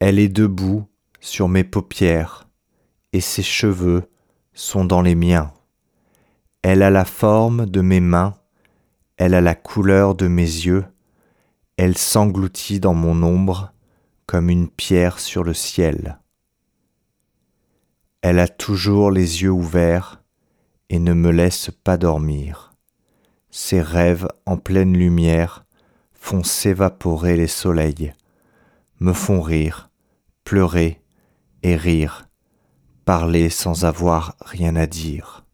Elle est debout sur mes paupières, et ses cheveux sont dans les miens. Elle a la forme de mes mains, elle a la couleur de mes yeux, elle s'engloutit dans mon ombre comme une pierre sur le ciel. Elle a toujours les yeux ouverts et ne me laisse pas dormir. Ses rêves en pleine lumière font s'évaporer les soleils, me font rire, pleurer et rire, parler sans avoir rien à dire.